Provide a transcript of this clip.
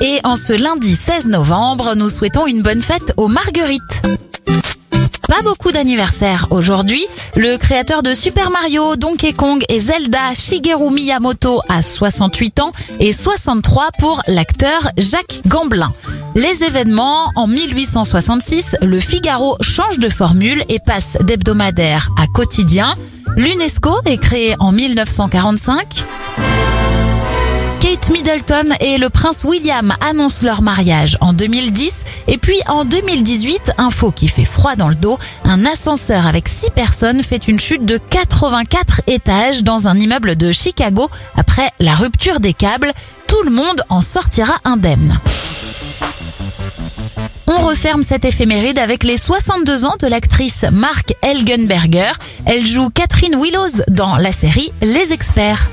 Et en ce lundi 16 novembre, nous souhaitons une bonne fête aux Marguerites. Pas beaucoup d'anniversaires aujourd'hui. Le créateur de Super Mario, Donkey Kong et Zelda, Shigeru Miyamoto, a 68 ans et 63 pour l'acteur Jacques Gamblin. Les événements, en 1866, le Figaro change de formule et passe d'hebdomadaire à quotidien. L'UNESCO est créé en 1945. Kate Middleton et le prince William annoncent leur mariage en 2010 et puis en 2018, info qui fait froid dans le dos, un ascenseur avec 6 personnes fait une chute de 84 étages dans un immeuble de Chicago après la rupture des câbles. Tout le monde en sortira indemne. On referme cette éphéméride avec les 62 ans de l'actrice Mark Elgenberger. Elle joue Catherine Willows dans la série Les Experts.